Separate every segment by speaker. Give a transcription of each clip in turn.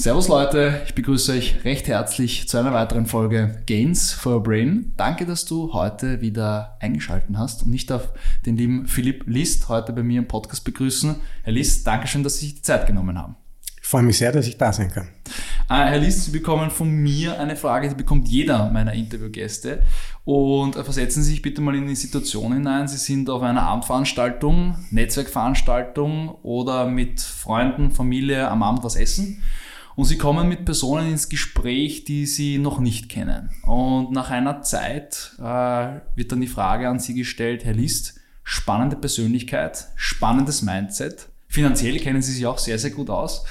Speaker 1: Servus Leute, ich begrüße euch recht herzlich zu einer weiteren Folge Gains for Your Brain. Danke, dass du heute wieder eingeschaltet hast und nicht auf den lieben Philipp List heute bei mir im Podcast begrüßen. Herr List, Dankeschön, dass Sie sich die Zeit genommen haben.
Speaker 2: Ich freue mich sehr, dass ich da sein kann.
Speaker 1: Ah, Herr List, Sie bekommen von mir eine Frage, die bekommt jeder meiner Interviewgäste. Und versetzen Sie sich bitte mal in die Situation hinein. Sie sind auf einer Abendveranstaltung, Netzwerkveranstaltung oder mit Freunden, Familie am Abend was essen und sie kommen mit Personen ins Gespräch, die sie noch nicht kennen. Und nach einer Zeit äh, wird dann die Frage an sie gestellt, Herr List, spannende Persönlichkeit, spannendes Mindset. Finanziell kennen sie sich auch sehr, sehr gut aus.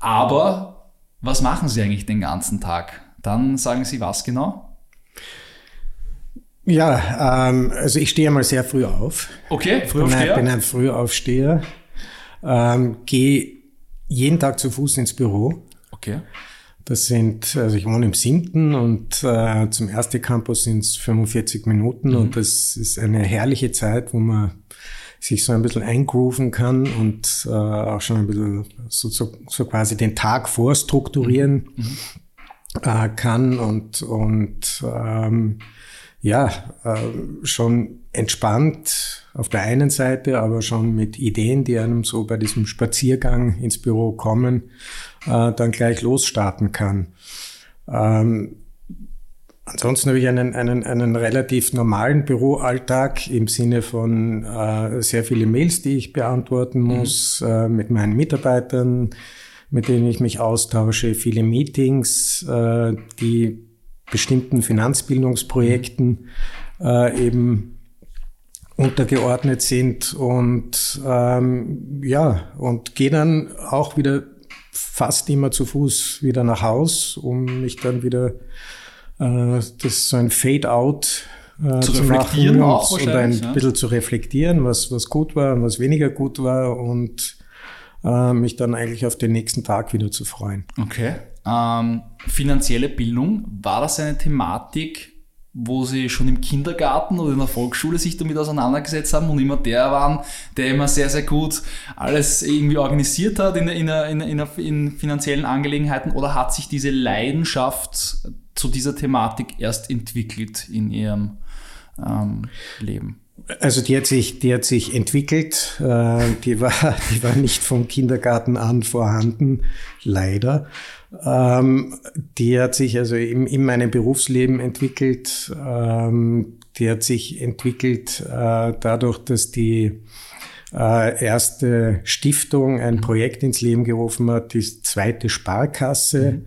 Speaker 1: Aber was machen sie eigentlich den ganzen Tag? Dann sagen sie was genau?
Speaker 2: Ja, ähm, also ich stehe mal sehr früh auf.
Speaker 1: Okay,
Speaker 2: Frühaufsteher? Ich bin ein Frühaufsteher. Ähm, Gehe jeden Tag zu Fuß ins Büro.
Speaker 1: Okay.
Speaker 2: Das sind, also ich wohne im siebten und äh, zum ersten Campus sind es 45 Minuten mhm. und das ist eine herrliche Zeit, wo man sich so ein bisschen eingrooven kann und äh, auch schon ein bisschen so, so, so quasi den Tag vorstrukturieren mhm. äh, kann und, und ähm, ja, äh, schon entspannt auf der einen Seite, aber schon mit Ideen, die einem so bei diesem Spaziergang ins Büro kommen, äh, dann gleich losstarten kann. Ähm, ansonsten habe ich einen, einen, einen relativ normalen Büroalltag im Sinne von äh, sehr viele Mails, die ich beantworten mhm. muss, mhm. äh, mit meinen Mitarbeitern, mit denen ich mich austausche, viele Meetings, äh, die bestimmten Finanzbildungsprojekten äh, eben untergeordnet sind und ähm, ja und gehe dann auch wieder fast immer zu Fuß wieder nach Haus, um mich dann wieder äh, das so ein Fade-out
Speaker 1: äh, zu, zu reflektieren
Speaker 2: machen auch und ein ja. bisschen zu reflektieren, was was gut war und was weniger gut war und äh, mich dann eigentlich auf den nächsten Tag wieder zu freuen.
Speaker 1: Okay. Ähm, finanzielle Bildung, war das eine Thematik, wo sie schon im Kindergarten oder in der Volksschule sich damit auseinandergesetzt haben und immer der waren, der immer sehr, sehr gut alles irgendwie organisiert hat in, in, in, in, in finanziellen Angelegenheiten oder hat sich diese Leidenschaft zu dieser Thematik erst entwickelt in ihrem ähm, Leben?
Speaker 2: Also die hat sich, die hat sich entwickelt. Äh, die war, die war nicht vom Kindergarten an vorhanden, leider. Ähm, die hat sich also in, in meinem Berufsleben entwickelt. Ähm, die hat sich entwickelt äh, dadurch, dass die äh, erste Stiftung ein Projekt ins Leben gerufen hat, die zweite Sparkasse. Mhm.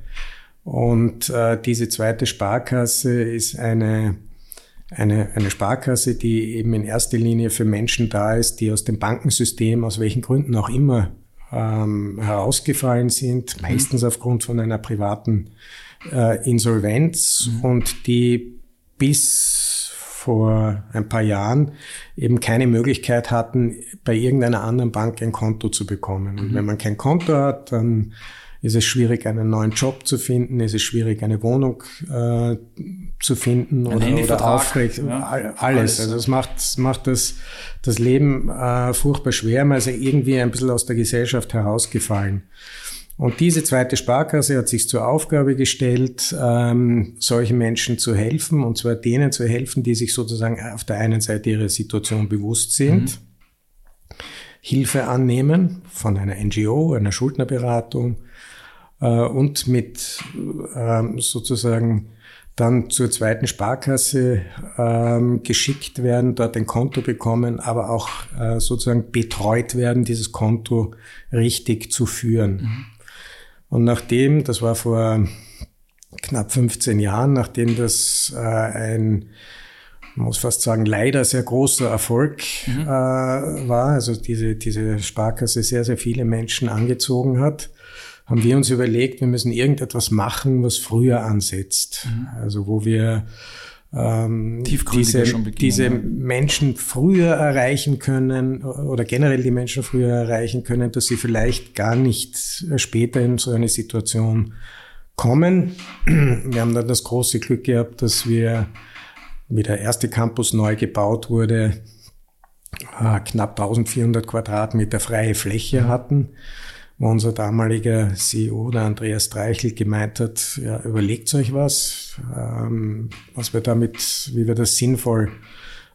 Speaker 2: Und äh, diese zweite Sparkasse ist eine, eine, eine Sparkasse, die eben in erster Linie für Menschen da ist, die aus dem Bankensystem, aus welchen Gründen auch immer, ähm, herausgefallen sind, mhm. meistens aufgrund von einer privaten äh, Insolvenz mhm. und die bis vor ein paar Jahren eben keine Möglichkeit hatten, bei irgendeiner anderen Bank ein Konto zu bekommen. Und mhm. wenn man kein Konto hat, dann ist es schwierig, einen neuen Job zu finden, ist es schwierig, eine Wohnung äh, zu finden
Speaker 1: Ein oder, oder aufrecht,
Speaker 2: ja, alles. alles. Also es macht, macht das, das Leben äh, furchtbar schwer, man ist irgendwie ein bisschen aus der Gesellschaft herausgefallen. Und diese zweite Sparkasse hat sich zur Aufgabe gestellt, ähm, solchen Menschen zu helfen, und zwar denen zu helfen, die sich sozusagen auf der einen Seite ihrer Situation bewusst sind, mhm. Hilfe annehmen von einer NGO, einer Schuldnerberatung, äh, und mit ähm, sozusagen dann zur zweiten Sparkasse ähm, geschickt werden, dort ein Konto bekommen, aber auch äh, sozusagen betreut werden, dieses Konto richtig zu führen. Mhm. Und nachdem, das war vor knapp 15 Jahren, nachdem das äh, ein, man muss fast sagen, leider sehr großer Erfolg mhm. äh, war, also diese, diese Sparkasse sehr, sehr viele Menschen angezogen hat, haben wir uns überlegt, wir müssen irgendetwas machen, was früher ansetzt. Mhm. Also wo wir ähm, diese, diese ja. Menschen früher erreichen können oder generell die Menschen früher erreichen können, dass sie vielleicht gar nicht später in so eine Situation kommen. Wir haben dann das große Glück gehabt, dass wir, wie der erste Campus neu gebaut wurde, äh, knapp 1400 Quadratmeter freie Fläche hatten wo unser damaliger CEO, der Andreas Dreichel, gemeint hat, ja, überlegt euch was, ähm, was wir damit, wie wir das sinnvoll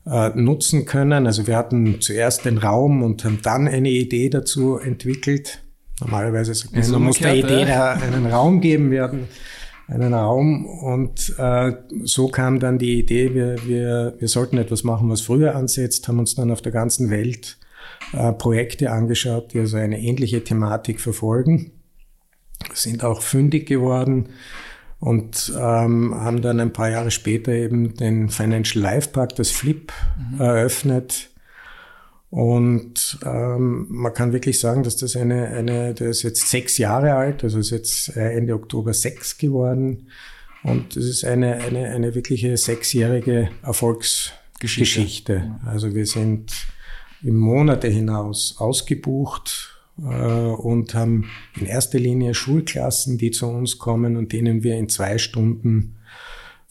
Speaker 2: äh, nutzen können. Also wir hatten zuerst den Raum und haben dann eine Idee dazu entwickelt. Normalerweise sagt man, man muss der Idee da einen Raum geben. Wir hatten einen Raum und äh, so kam dann die Idee, wir, wir, wir sollten etwas machen, was früher ansetzt, haben uns dann auf der ganzen Welt äh, Projekte angeschaut, die also eine ähnliche Thematik verfolgen, sind auch fündig geworden und ähm, haben dann ein paar Jahre später eben den Financial Life Park, das Flip, mhm. eröffnet. Und ähm, man kann wirklich sagen, dass das eine, eine, der ist jetzt sechs Jahre alt, also ist jetzt äh, Ende Oktober sechs geworden. Und es ist eine, eine, eine wirkliche sechsjährige Erfolgsgeschichte. Also wir sind im Monate hinaus ausgebucht äh, und haben in erster Linie Schulklassen, die zu uns kommen und denen wir in zwei Stunden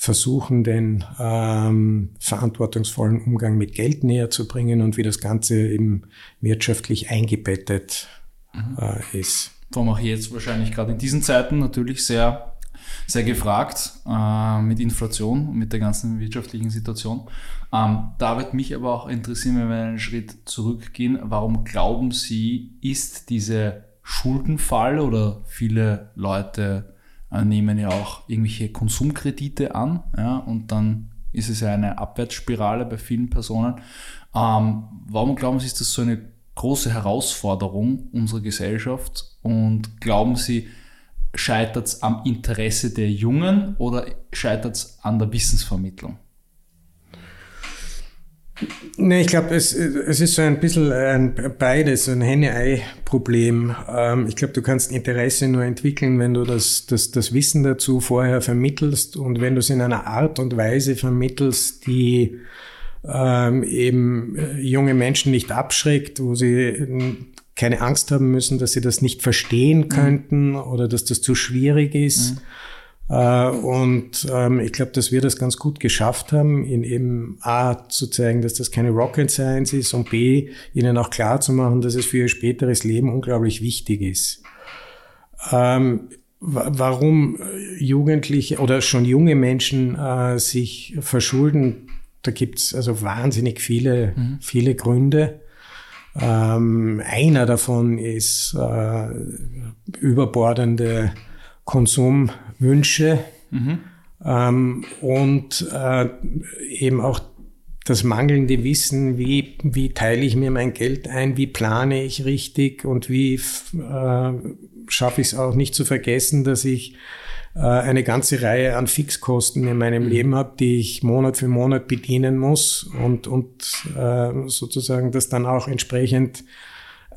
Speaker 2: versuchen, den ähm, verantwortungsvollen Umgang mit Geld näher zu bringen und wie das Ganze eben wirtschaftlich eingebettet mhm. äh, ist.
Speaker 1: Vor allem auch jetzt wahrscheinlich gerade in diesen Zeiten natürlich sehr sehr gefragt äh, mit Inflation und mit der ganzen wirtschaftlichen Situation. Ähm, da wird mich aber auch interessieren, wenn wir einen Schritt zurückgehen, warum glauben Sie, ist diese Schuldenfall oder viele Leute nehmen ja auch irgendwelche Konsumkredite an ja, und dann ist es ja eine Abwärtsspirale bei vielen Personen. Ähm, warum glauben Sie, ist das so eine große Herausforderung unserer Gesellschaft und glauben Sie, scheitert es am Interesse der Jungen oder scheitert es an der Wissensvermittlung?
Speaker 2: Nee, ich glaube, es, es ist so ein bisschen ein beides, ein Henne-Ei-Problem. Ähm, ich glaube, du kannst Interesse nur entwickeln, wenn du das, das, das Wissen dazu vorher vermittelst und wenn du es in einer Art und Weise vermittelst, die ähm, eben äh, junge Menschen nicht abschreckt, wo sie keine Angst haben müssen, dass sie das nicht verstehen mhm. könnten mhm. oder dass das zu schwierig ist. Mhm. Äh, und ähm, ich glaube, dass wir das ganz gut geschafft haben, in eben A zu zeigen, dass das keine Rocket Science ist und B, ihnen auch klar zu machen, dass es für ihr späteres Leben unglaublich wichtig ist. Ähm, warum Jugendliche oder schon junge Menschen äh, sich verschulden, da gibt's also wahnsinnig viele, mhm. viele Gründe. Ähm, einer davon ist äh, überbordende Konsumwünsche mhm. ähm, und äh, eben auch das mangelnde Wissen, wie, wie teile ich mir mein Geld ein, wie plane ich richtig und wie äh, schaffe ich es auch nicht zu vergessen, dass ich äh, eine ganze Reihe an Fixkosten in meinem mhm. Leben habe, die ich Monat für Monat bedienen muss und, und äh, sozusagen das dann auch entsprechend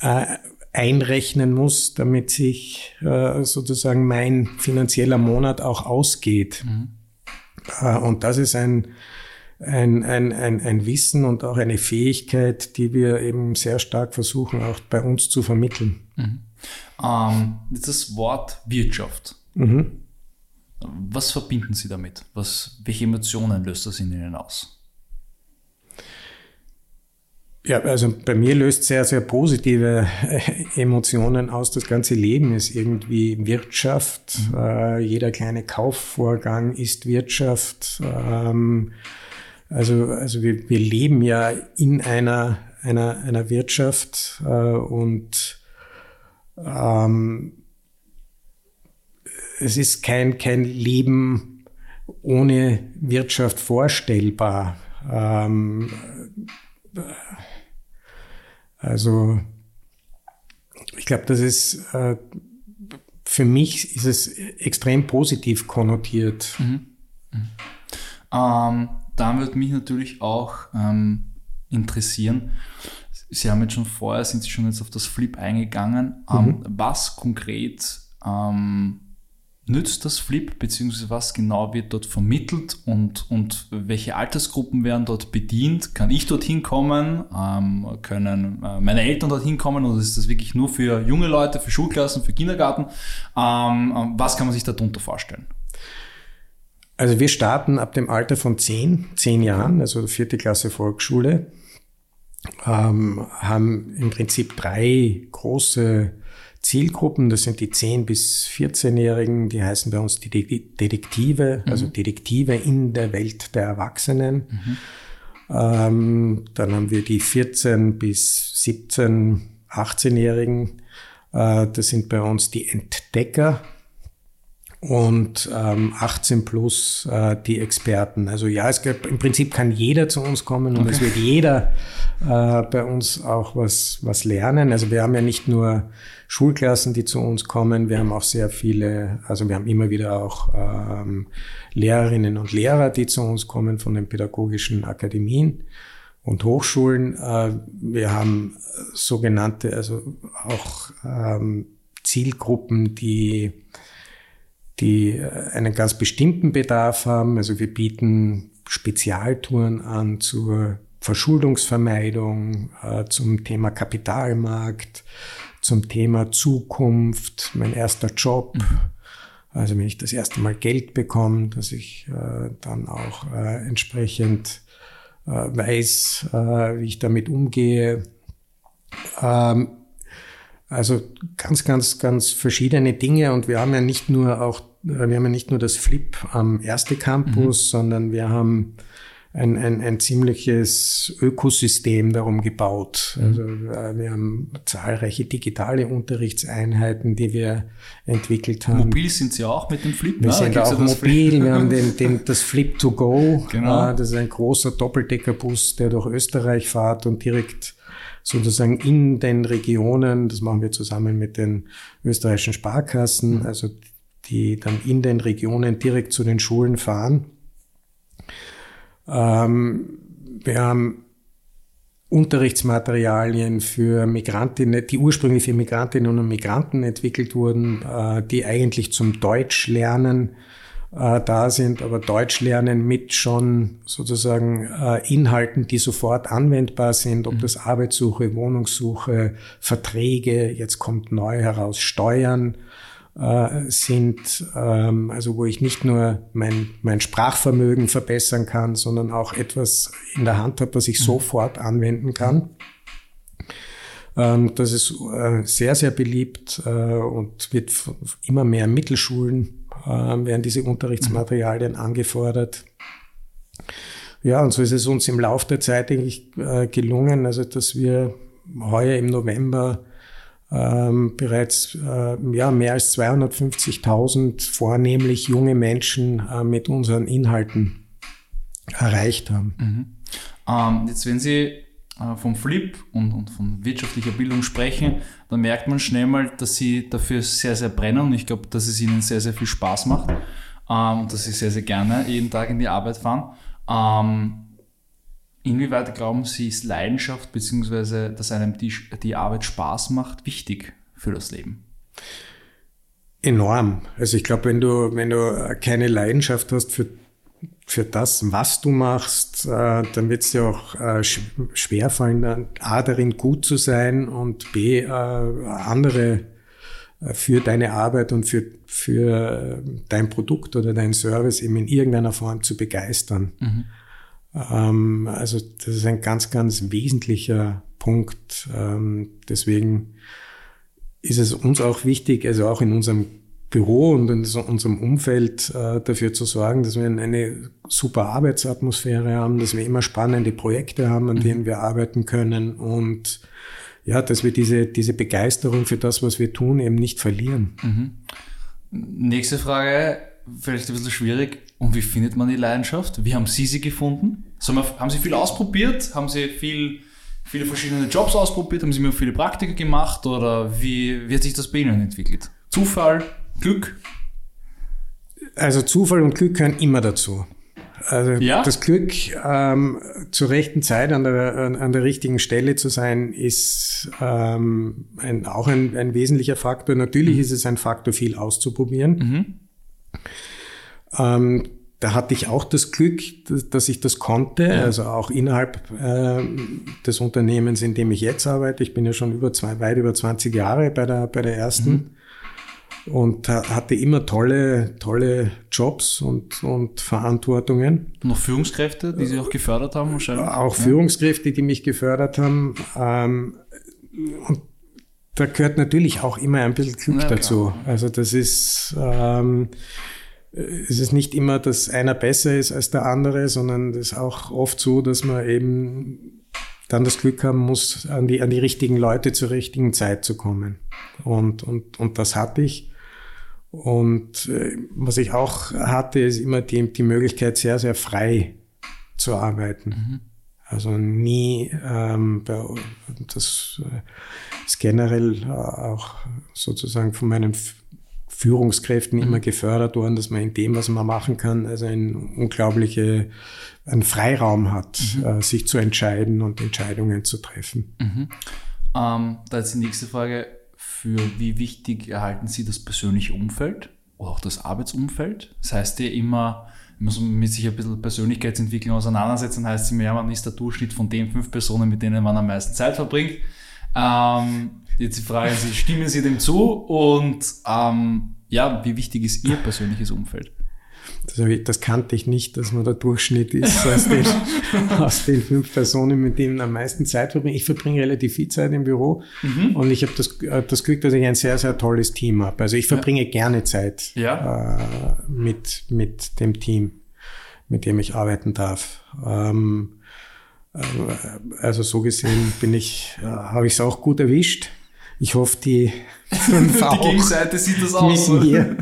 Speaker 2: äh, einrechnen muss, damit sich äh, sozusagen mein finanzieller Monat auch ausgeht. Mhm. Äh, und das ist ein, ein, ein, ein, ein Wissen und auch eine Fähigkeit, die wir eben sehr stark versuchen, auch bei uns zu vermitteln.
Speaker 1: Mhm. Ähm, das Wort Wirtschaft. Mhm. Was verbinden Sie damit? Was, welche Emotionen löst das in Ihnen aus?
Speaker 2: Ja, also bei mir löst sehr, sehr positive äh, Emotionen aus. Das ganze Leben ist irgendwie Wirtschaft. Mhm. Äh, jeder kleine Kaufvorgang ist Wirtschaft. Ähm, also, also wir, wir leben ja in einer, einer, einer Wirtschaft äh, und ähm, es ist kein, kein Leben ohne Wirtschaft vorstellbar. Ähm, also ich glaube, das ist äh, für mich ist es extrem positiv konnotiert. Mhm.
Speaker 1: Mhm. Ähm, da würde mich natürlich auch ähm, interessieren. Sie haben jetzt schon vorher, sind Sie schon jetzt auf das Flip eingegangen. Ähm, mhm. Was konkret ähm, nützt das Flip, beziehungsweise was genau wird dort vermittelt und, und welche Altersgruppen werden dort bedient? Kann ich dorthin kommen? Ähm, können äh, meine Eltern dorthin kommen oder ist das wirklich nur für junge Leute, für Schulklassen, für Kindergarten? Ähm, ähm was kann man sich darunter vorstellen?
Speaker 2: Also wir starten ab dem Alter von zehn, zehn Jahren, also vierte Klasse Volksschule, ähm, haben im Prinzip drei große Zielgruppen, das sind die 10- bis 14-Jährigen, die heißen bei uns die Detektive, mhm. also Detektive in der Welt der Erwachsenen. Mhm. Ähm, dann haben wir die 14 bis 17, 18-Jährigen, äh, das sind bei uns die Entdecker und ähm, 18 plus äh, die Experten. Also ja, es gibt, im Prinzip kann jeder zu uns kommen und okay. es wird jeder äh, bei uns auch was, was lernen. Also wir haben ja nicht nur Schulklassen, die zu uns kommen, wir haben auch sehr viele, also wir haben immer wieder auch ähm, Lehrerinnen und Lehrer, die zu uns kommen von den pädagogischen Akademien und Hochschulen. Äh, wir haben sogenannte, also auch ähm, Zielgruppen, die die äh, einen ganz bestimmten Bedarf haben. Also wir bieten Spezialtouren an zur Verschuldungsvermeidung, äh, zum Thema Kapitalmarkt, zum Thema Zukunft, mein erster Job. Mhm. Also wenn ich das erste Mal Geld bekomme, dass ich äh, dann auch äh, entsprechend weiß, wie ich damit umgehe. Ähm, also ganz, ganz, ganz verschiedene Dinge und wir haben ja nicht nur auch, wir haben ja nicht nur das Flip am erste Campus, mhm. sondern wir haben ein, ein, ein ziemliches Ökosystem darum gebaut. Mhm. Also äh, wir haben zahlreiche digitale Unterrichtseinheiten, die wir entwickelt haben.
Speaker 1: Mobil sind Sie auch mit dem Flip?
Speaker 2: Wir ne? sind auch mobil. wir haben den, den, das Flip to Go. Genau. Das ist ein großer Doppeldeckerbus, der durch Österreich fährt und direkt sozusagen in den Regionen, das machen wir zusammen mit den österreichischen Sparkassen, mhm. also die dann in den Regionen direkt zu den Schulen fahren. Ähm, wir haben Unterrichtsmaterialien für Migrantinnen, die ursprünglich für Migrantinnen und Migranten entwickelt wurden, äh, die eigentlich zum Deutsch lernen äh, da sind, aber Deutsch lernen mit schon sozusagen äh, Inhalten, die sofort anwendbar sind, ob mhm. das Arbeitssuche, Wohnungssuche, Verträge, jetzt kommt neu heraus Steuern äh, sind, ähm, also wo ich nicht nur mein, mein Sprachvermögen verbessern kann, sondern auch etwas in der Hand habe, was ich mhm. sofort anwenden kann. Ähm, das ist äh, sehr, sehr beliebt äh, und wird immer mehr Mittelschulen werden diese Unterrichtsmaterialien angefordert. Ja, und so ist es uns im Laufe der Zeit eigentlich äh, gelungen, also dass wir heuer im November ähm, bereits äh, ja, mehr als 250.000 vornehmlich junge Menschen äh, mit unseren Inhalten erreicht haben.
Speaker 1: Mhm. Ähm, jetzt, wenn Sie vom Flip und, und von wirtschaftlicher Bildung sprechen, dann merkt man schnell mal, dass sie dafür sehr, sehr brennen und ich glaube, dass es ihnen sehr, sehr viel Spaß macht ähm, und dass sie sehr, sehr gerne jeden Tag in die Arbeit fahren. Ähm, inwieweit glauben Sie, ist Leidenschaft bzw. dass einem die, die Arbeit Spaß macht, wichtig für das Leben?
Speaker 2: Enorm. Also ich glaube, wenn du, wenn du keine Leidenschaft hast für für das, was du machst, äh, dann wird es dir auch äh, schwerfallen, A, darin gut zu sein und B, äh, andere äh, für deine Arbeit und für, für dein Produkt oder dein Service eben in irgendeiner Form zu begeistern. Mhm. Ähm, also das ist ein ganz, ganz wesentlicher Punkt. Ähm, deswegen ist es uns auch wichtig, also auch in unserem Büro und in unserem Umfeld äh, dafür zu sorgen, dass wir eine super Arbeitsatmosphäre haben, dass wir immer spannende Projekte haben, an mhm. denen wir arbeiten können und ja, dass wir diese, diese Begeisterung für das, was wir tun, eben nicht verlieren. Mhm.
Speaker 1: Nächste Frage, vielleicht ein bisschen schwierig. Und wie findet man die Leidenschaft? Wie haben Sie sie gefunden? Haben Sie viel ausprobiert? Haben Sie viel, viele verschiedene Jobs ausprobiert? Haben Sie mir viele Praktika gemacht? Oder wie, wie hat sich das bei Ihnen entwickelt? Zufall? Glück?
Speaker 2: Also Zufall und Glück gehören immer dazu. Also ja? das Glück, ähm, zur rechten Zeit an der, an, an der richtigen Stelle zu sein, ist ähm, ein, auch ein, ein wesentlicher Faktor. Natürlich mhm. ist es ein Faktor, viel auszuprobieren. Mhm. Ähm, da hatte ich auch das Glück, dass, dass ich das konnte, ja. also auch innerhalb äh, des Unternehmens, in dem ich jetzt arbeite. Ich bin ja schon über zwei, weit über 20 Jahre bei der, bei der ersten. Mhm und hatte immer tolle, tolle Jobs und, und Verantwortungen.
Speaker 1: Noch Führungskräfte, die Sie auch gefördert haben wahrscheinlich?
Speaker 2: Auch ja. Führungskräfte, die mich gefördert haben. Ähm, und da gehört natürlich auch immer ein bisschen Glück ja, dazu. Also das ist, ähm, es ist nicht immer, dass einer besser ist als der andere, sondern es ist auch oft so, dass man eben dann das Glück haben muss, an die, an die richtigen Leute zur richtigen Zeit zu kommen. Und, und, und das hatte ich. Und äh, was ich auch hatte, ist immer die, die Möglichkeit, sehr, sehr frei zu arbeiten. Mhm. Also nie, ähm, das ist generell auch sozusagen von meinen Führungskräften immer mhm. gefördert worden, dass man in dem, was man machen kann, also ein unglaubliche, einen Freiraum hat, mhm. äh, sich zu entscheiden und Entscheidungen zu treffen.
Speaker 1: Mhm. Ähm, da ist die nächste Frage, für wie wichtig erhalten Sie das persönliche Umfeld oder auch das Arbeitsumfeld? Das heißt ja immer, man muss mit sich ein bisschen Persönlichkeitsentwicklung auseinandersetzen, heißt immer, ja, man ist der Durchschnitt von den fünf Personen, mit denen man am meisten Zeit verbringt. Ähm, jetzt die Frage, Sie, stimmen Sie dem zu und ähm, ja, wie wichtig ist Ihr persönliches Umfeld?
Speaker 2: Das, ich, das, kannte ich nicht, dass man der Durchschnitt ist aus den, aus den fünf Personen, mit denen am meisten Zeit verbringe. Ich verbringe relativ viel Zeit im Büro mhm. und ich habe das, äh, das Glück, dass ich ein sehr, sehr tolles Team habe. Also ich verbringe ja. gerne Zeit ja. äh, mit, mit dem Team, mit dem ich arbeiten darf. Ähm, äh, also so gesehen bin ich, äh, habe ich es auch gut erwischt. Ich hoffe, die
Speaker 1: fünf auch. Die Gegenseite sieht das auch. Hier.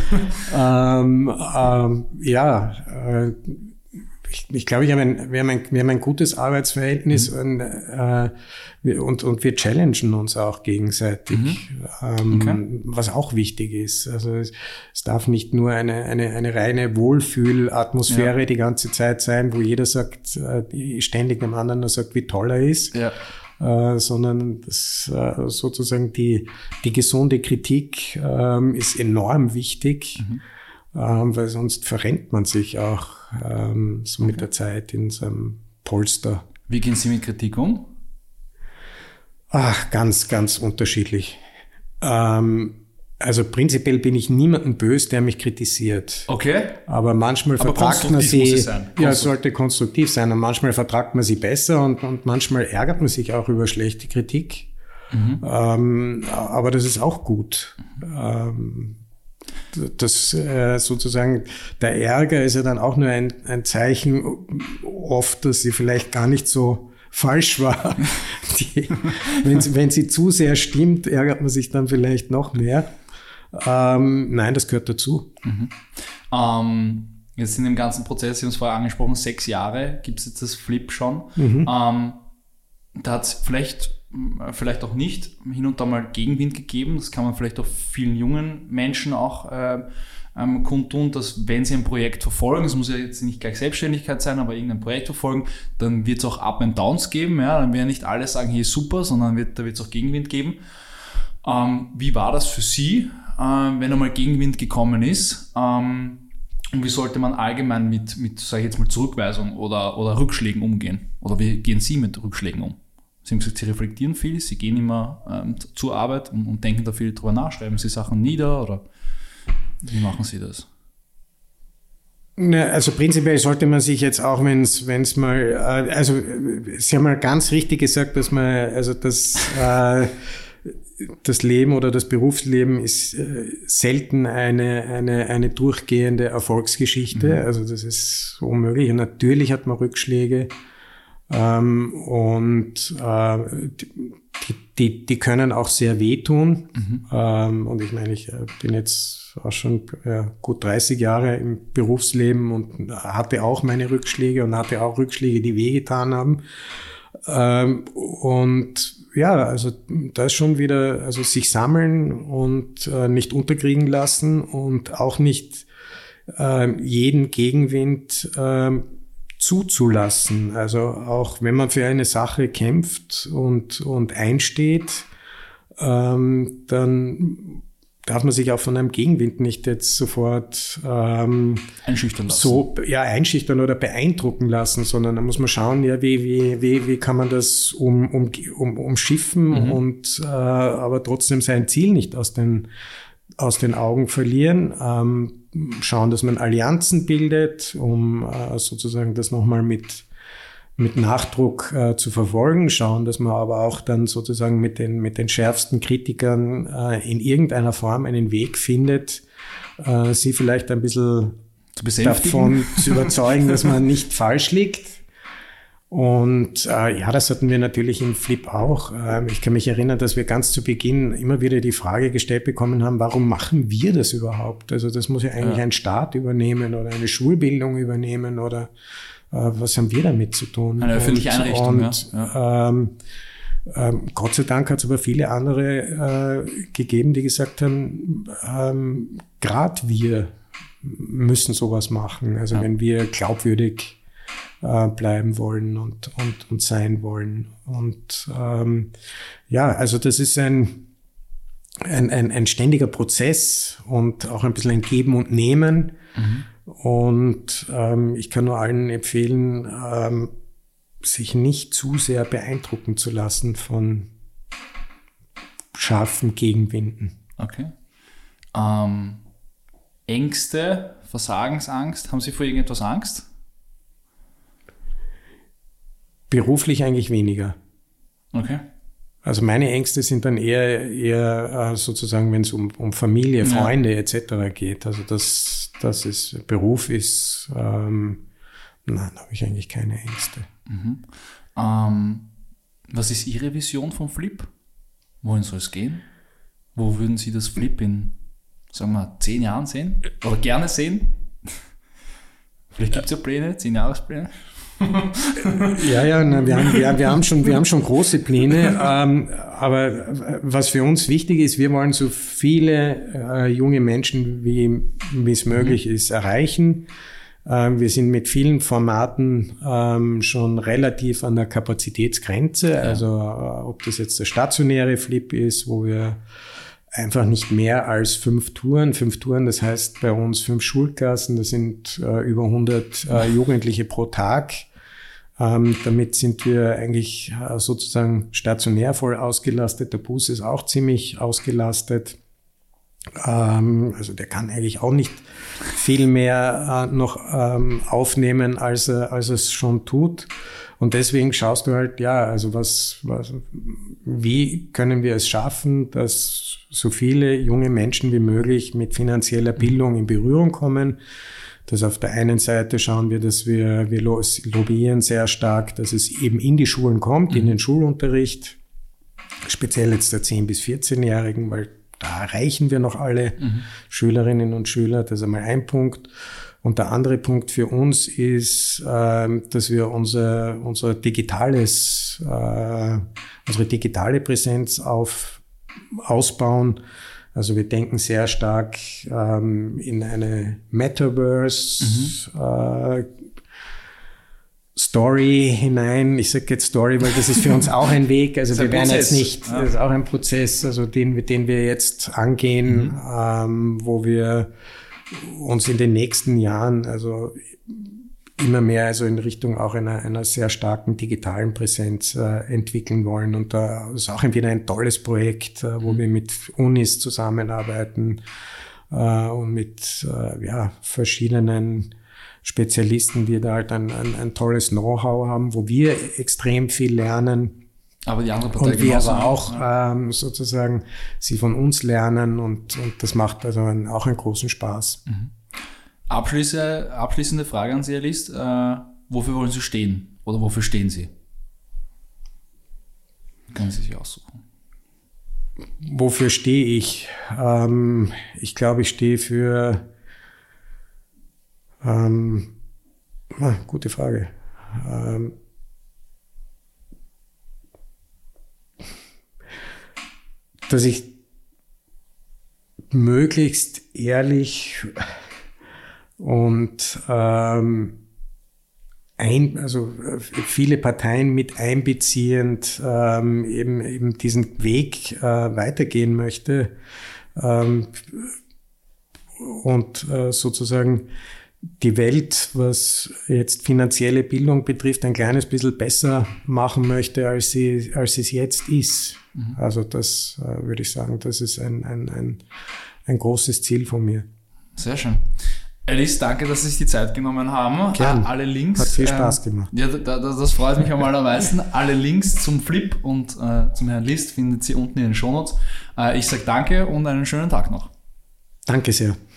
Speaker 2: ähm, ähm, ja, äh, ich, ich glaube, ich habe ein, wir, haben ein, wir haben ein gutes Arbeitsverhältnis mhm. und, äh, und, und wir challengen uns auch gegenseitig, mhm. ähm, okay. was auch wichtig ist. Also es, es, darf nicht nur eine, eine, eine reine Wohlfühlatmosphäre ja. die ganze Zeit sein, wo jeder sagt, äh, ständig dem anderen nur sagt, wie toll er ist. Ja. Äh, sondern das, äh, sozusagen die, die gesunde Kritik ähm, ist enorm wichtig, mhm. ähm, weil sonst verrennt man sich auch ähm, so okay. mit der Zeit in seinem Polster.
Speaker 1: Wie gehen Sie mit Kritik um?
Speaker 2: Ach, ganz, ganz unterschiedlich. Ähm, also prinzipiell bin ich niemanden böse, der mich kritisiert.
Speaker 1: Okay.
Speaker 2: Aber manchmal Aber vertragt man sie. Ja, sollte konstruktiv sein. Und manchmal vertragt man sie besser und, und manchmal ärgert man sich auch über schlechte Kritik. Mhm. Ähm, aber das ist auch gut. Ähm, das äh, sozusagen der Ärger ist ja dann auch nur ein, ein Zeichen oft, dass sie vielleicht gar nicht so falsch war. Die, wenn, wenn sie zu sehr stimmt, ärgert man sich dann vielleicht noch mehr. Ähm, nein, das gehört dazu.
Speaker 1: Mhm. Ähm, jetzt in dem ganzen Prozess, Sie haben es vorher angesprochen, sechs Jahre gibt es jetzt das Flip schon. Mhm. Ähm, da hat es vielleicht, vielleicht auch nicht hin und da mal Gegenwind gegeben. Das kann man vielleicht auch vielen jungen Menschen auch äh, ähm, kundtun, dass wenn sie ein Projekt verfolgen, es muss ja jetzt nicht gleich Selbstständigkeit sein, aber irgendein Projekt verfolgen, dann wird es auch Up and Downs geben. Ja? Dann werden nicht alle sagen, hier ist super, sondern wird, da wird es auch Gegenwind geben. Ähm, wie war das für Sie? Äh, wenn einmal Gegenwind gekommen ist. Ähm, und wie sollte man allgemein mit, mit sage ich jetzt mal, Zurückweisung oder, oder Rückschlägen umgehen? Oder wie gehen Sie mit Rückschlägen um? Sie haben gesagt, Sie reflektieren viel, Sie gehen immer ähm, zur Arbeit und, und, denken da viel drüber nach, schreiben Sie Sachen nieder oder wie machen Sie das?
Speaker 2: Also prinzipiell sollte man sich jetzt auch, wenn es mal, äh, also Sie haben mal ganz richtig gesagt, dass man, also das äh, das Leben oder das Berufsleben ist äh, selten eine, eine, eine durchgehende Erfolgsgeschichte. Mhm. Also das ist unmöglich. Und natürlich hat man Rückschläge. Ähm, und äh, die, die, die können auch sehr wehtun. Mhm. Ähm, und ich meine, ich äh, bin jetzt auch schon äh, gut 30 Jahre im Berufsleben und hatte auch meine Rückschläge und hatte auch Rückschläge, die wehgetan haben. Ähm, und ja, also da ist schon wieder, also sich sammeln und äh, nicht unterkriegen lassen und auch nicht äh, jeden Gegenwind äh, zuzulassen. Also auch wenn man für eine Sache kämpft und, und einsteht, ähm, dann darf man sich auch von einem Gegenwind nicht jetzt sofort ähm,
Speaker 1: einschüchtern lassen.
Speaker 2: So, ja, einschüchtern oder beeindrucken lassen, sondern da muss man schauen, ja, wie, wie, wie, wie kann man das um, um, um, umschiffen mhm. und äh, aber trotzdem sein Ziel nicht aus den, aus den Augen verlieren. Ähm, schauen, dass man Allianzen bildet, um äh, sozusagen das nochmal mit mit Nachdruck äh, zu verfolgen, schauen, dass wir aber auch dann sozusagen mit den, mit den schärfsten Kritikern äh, in irgendeiner Form einen Weg findet, äh, sie vielleicht ein bisschen zu davon zu überzeugen, dass man nicht falsch liegt. Und äh, ja, das hatten wir natürlich im Flip auch. Ähm, ich kann mich erinnern, dass wir ganz zu Beginn immer wieder die Frage gestellt bekommen haben, warum machen wir das überhaupt? Also das muss ja eigentlich ja. ein Staat übernehmen oder eine Schulbildung übernehmen oder äh, was haben wir damit zu tun?
Speaker 1: Eine öffentliche Einrichtung.
Speaker 2: Und, ja. Ähm, ähm, Gott sei Dank hat es aber viele andere äh, gegeben, die gesagt haben, ähm, gerade wir müssen sowas machen. Also ja. wenn wir glaubwürdig äh, bleiben wollen und, und, und sein wollen. Und ähm, ja, also das ist ein, ein, ein, ein ständiger Prozess und auch ein bisschen ein Geben und Nehmen. Mhm. Und ähm, ich kann nur allen empfehlen, ähm, sich nicht zu sehr beeindrucken zu lassen von scharfen Gegenwinden.
Speaker 1: Okay. Ähm, Ängste, Versagensangst, haben Sie vor irgendetwas Angst?
Speaker 2: Beruflich eigentlich weniger.
Speaker 1: Okay.
Speaker 2: Also meine Ängste sind dann eher, eher äh, sozusagen, wenn es um, um Familie, Freunde ja. etc. geht. Also das, das ist, Beruf ist, ähm, nein, da habe ich eigentlich keine Ängste.
Speaker 1: Mhm. Ähm, was ist Ihre Vision vom Flip? Wohin soll es gehen? Wo würden Sie das Flip in, sagen wir, zehn Jahren sehen? Oder gerne sehen? Vielleicht gibt es ja Pläne, zehn Jahrespläne.
Speaker 2: ja, ja, na, wir, haben, wir, wir, haben schon, wir haben schon große Pläne. Ähm, aber was für uns wichtig ist, wir wollen so viele äh, junge Menschen, wie, wie es möglich mhm. ist, erreichen. Ähm, wir sind mit vielen Formaten ähm, schon relativ an der Kapazitätsgrenze. Ja. Also äh, ob das jetzt der stationäre Flip ist, wo wir einfach nicht mehr als fünf Touren. Fünf Touren, das heißt bei uns fünf Schulklassen, das sind äh, über 100 äh, Jugendliche pro Tag. Ähm, damit sind wir eigentlich äh, sozusagen stationär voll ausgelastet. Der Bus ist auch ziemlich ausgelastet. Ähm, also der kann eigentlich auch nicht viel mehr äh, noch ähm, aufnehmen, als, er, als es schon tut. Und deswegen schaust du halt, ja, also was, was, wie können wir es schaffen, dass so viele junge Menschen wie möglich mit finanzieller Bildung in Berührung kommen? Dass auf der einen Seite schauen wir, dass wir, wir lobbyieren sehr stark, dass es eben in die Schulen kommt, in mhm. den Schulunterricht, speziell jetzt der 10- bis 14-Jährigen, weil da erreichen wir noch alle mhm. Schülerinnen und Schüler. Das ist einmal ein Punkt. Und der andere Punkt für uns ist, äh, dass wir unser, unser digitales, äh, unsere digitale Präsenz auf, ausbauen. Also wir denken sehr stark ähm, in eine Metaverse mhm. äh, Story hinein. Ich sage jetzt Story, weil das ist für uns auch ein Weg. Also wir werden jetzt nicht, das ist auch ein Prozess, also den, den wir jetzt angehen, mhm. ähm, wo wir uns in den nächsten Jahren, also immer mehr also in Richtung auch einer, einer sehr starken digitalen Präsenz äh, entwickeln wollen. Und da ist auch wieder ein tolles Projekt, äh, wo mhm. wir mit Unis zusammenarbeiten äh, und mit äh, ja, verschiedenen Spezialisten, die da halt ein, ein, ein tolles Know-how haben, wo wir extrem viel lernen.
Speaker 1: Aber die andere Partei
Speaker 2: und wir aber auch ja. ähm, sozusagen sie von uns lernen und, und das macht also einen, auch einen großen Spaß. Mhm.
Speaker 1: Abschließende, abschließende Frage an Sie, Herr List. Äh, wofür wollen Sie stehen? Oder wofür stehen Sie? Können Sie sich aussuchen.
Speaker 2: Wofür stehe ich? Ähm, ich glaube, ich stehe für ähm, ah, gute Frage. Ähm, dass ich möglichst ehrlich und ähm, ein, also viele Parteien mit einbeziehend ähm, eben, eben diesen Weg äh, weitergehen möchte ähm, und äh, sozusagen die Welt, was jetzt finanzielle Bildung betrifft, ein kleines bisschen besser machen möchte, als sie, als es jetzt ist. Mhm. Also das äh, würde ich sagen, das ist ein, ein, ein, ein großes Ziel von mir.
Speaker 1: Sehr schön. Alice, danke, dass Sie sich die Zeit genommen haben.
Speaker 2: Gern.
Speaker 1: Alle Links.
Speaker 2: Hat viel Spaß gemacht.
Speaker 1: Ähm, ja, da, da, das freut mich am allermeisten. Alle Links zum Flip und äh, zum Herrn List findet Sie unten in den Shownotes. Äh, ich sage danke und einen schönen Tag noch.
Speaker 2: Danke sehr.